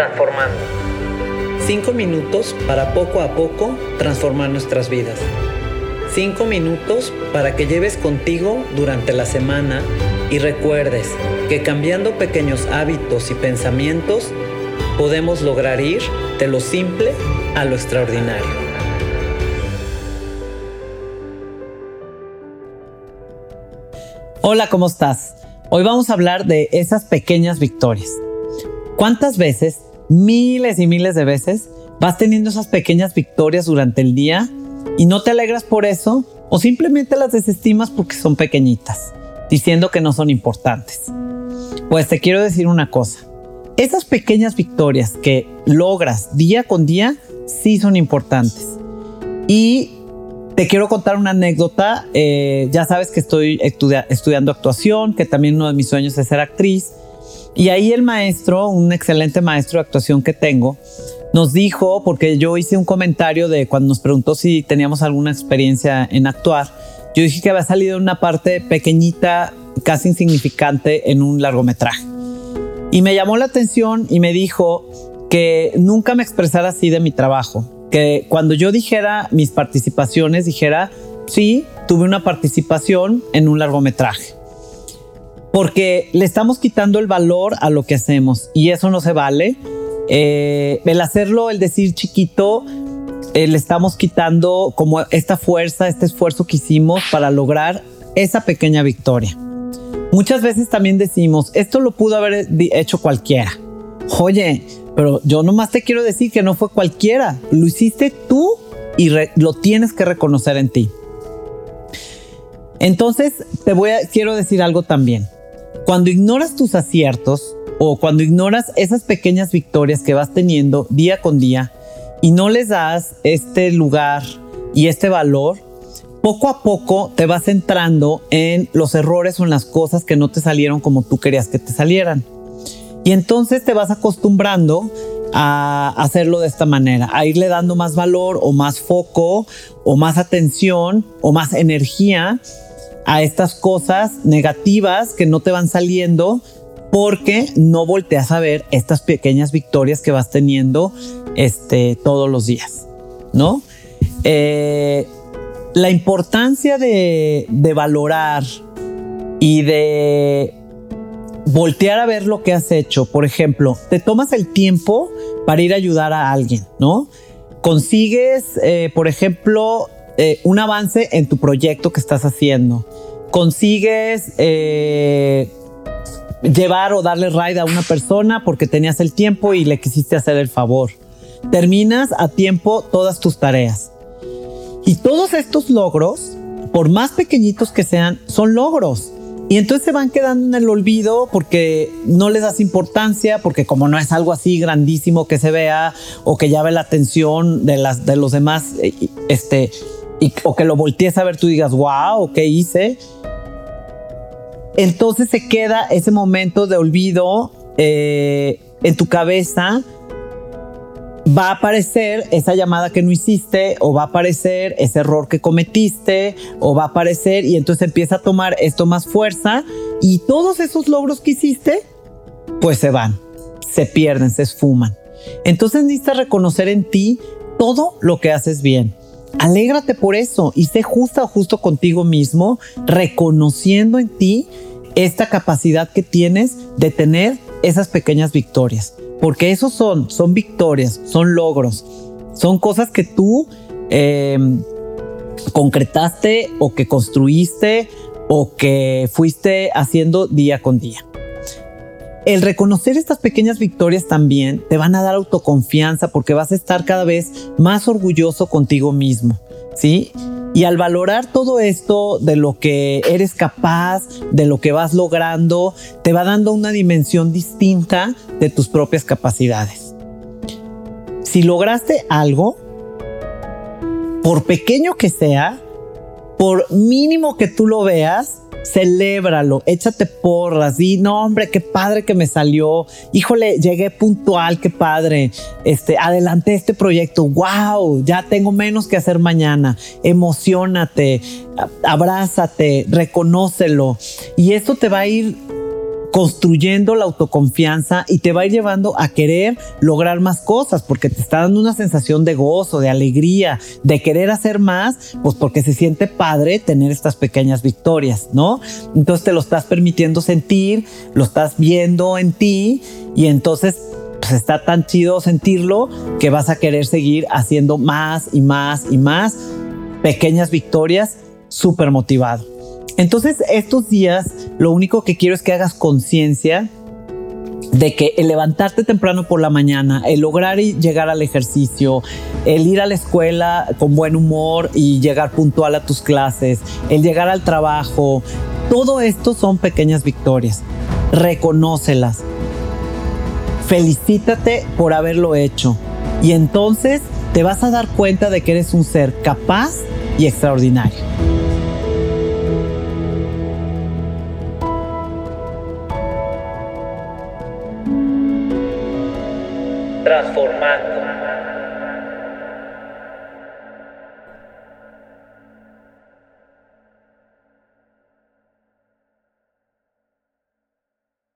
transformando. Cinco minutos para poco a poco transformar nuestras vidas. Cinco minutos para que lleves contigo durante la semana y recuerdes que cambiando pequeños hábitos y pensamientos podemos lograr ir de lo simple a lo extraordinario. Hola, ¿cómo estás? Hoy vamos a hablar de esas pequeñas victorias. ¿Cuántas veces, miles y miles de veces, vas teniendo esas pequeñas victorias durante el día y no te alegras por eso o simplemente las desestimas porque son pequeñitas, diciendo que no son importantes? Pues te quiero decir una cosa. Esas pequeñas victorias que logras día con día sí son importantes. Y te quiero contar una anécdota. Eh, ya sabes que estoy estudiando actuación, que también uno de mis sueños es ser actriz. Y ahí el maestro, un excelente maestro de actuación que tengo, nos dijo, porque yo hice un comentario de cuando nos preguntó si teníamos alguna experiencia en actuar, yo dije que había salido una parte pequeñita, casi insignificante en un largometraje. Y me llamó la atención y me dijo que nunca me expresara así de mi trabajo, que cuando yo dijera mis participaciones, dijera, sí, tuve una participación en un largometraje. Porque le estamos quitando el valor a lo que hacemos y eso no se vale. Eh, el hacerlo, el decir chiquito, eh, le estamos quitando como esta fuerza, este esfuerzo que hicimos para lograr esa pequeña victoria. Muchas veces también decimos, esto lo pudo haber hecho cualquiera. Oye, pero yo nomás te quiero decir que no fue cualquiera, lo hiciste tú y lo tienes que reconocer en ti. Entonces, te voy a quiero decir algo también. Cuando ignoras tus aciertos o cuando ignoras esas pequeñas victorias que vas teniendo día con día y no les das este lugar y este valor, poco a poco te vas entrando en los errores o en las cosas que no te salieron como tú querías que te salieran. Y entonces te vas acostumbrando a hacerlo de esta manera, a irle dando más valor o más foco o más atención o más energía a estas cosas negativas que no te van saliendo porque no volteas a ver estas pequeñas victorias que vas teniendo este, todos los días, ¿no? Eh, la importancia de valorar y de voltear a ver lo que has hecho. Por ejemplo, te tomas el tiempo para ir a ayudar a alguien, ¿no? Consigues, eh, por ejemplo, eh, un avance en tu proyecto que estás haciendo. Consigues eh, llevar o darle ride a una persona porque tenías el tiempo y le quisiste hacer el favor. Terminas a tiempo todas tus tareas. Y todos estos logros, por más pequeñitos que sean, son logros. Y entonces se van quedando en el olvido porque no les das importancia, porque como no es algo así grandísimo que se vea o que llame la atención de, las, de los demás, eh, o que lo voltees a ver, tú digas, wow, ¿qué hice? Entonces se queda ese momento de olvido eh, en tu cabeza va a aparecer esa llamada que no hiciste o va a aparecer ese error que cometiste o va a aparecer y entonces empieza a tomar esto más fuerza y todos esos logros que hiciste pues se van, se pierden, se esfuman. Entonces necesitas reconocer en ti todo lo que haces bien. Alégrate por eso y sé justa o justo contigo mismo, reconociendo en ti esta capacidad que tienes de tener esas pequeñas victorias porque esos son, son victorias, son logros, son cosas que tú em, concretaste o que construiste o que fuiste haciendo día con día. El reconocer estas pequeñas victorias también te van a dar autoconfianza porque vas a estar cada vez más orgulloso contigo mismo, ¿sí? Y al valorar todo esto de lo que eres capaz, de lo que vas logrando, te va dando una dimensión distinta de tus propias capacidades. Si lograste algo, por pequeño que sea, por mínimo que tú lo veas, celébralo, échate porras, di, no hombre, qué padre que me salió, híjole, llegué puntual, qué padre, este, adelanté este proyecto, wow, ya tengo menos que hacer mañana, emocionate, abrázate, reconócelo y esto te va a ir construyendo la autoconfianza y te va llevando a querer lograr más cosas porque te está dando una sensación de gozo, de alegría, de querer hacer más, pues porque se siente padre tener estas pequeñas victorias, ¿no? Entonces te lo estás permitiendo sentir, lo estás viendo en ti y entonces pues está tan chido sentirlo que vas a querer seguir haciendo más y más y más pequeñas victorias súper motivado. Entonces, estos días, lo único que quiero es que hagas conciencia de que el levantarte temprano por la mañana, el lograr llegar al ejercicio, el ir a la escuela con buen humor y llegar puntual a tus clases, el llegar al trabajo, todo esto son pequeñas victorias. Reconócelas. Felicítate por haberlo hecho. Y entonces te vas a dar cuenta de que eres un ser capaz y extraordinario. Transformando.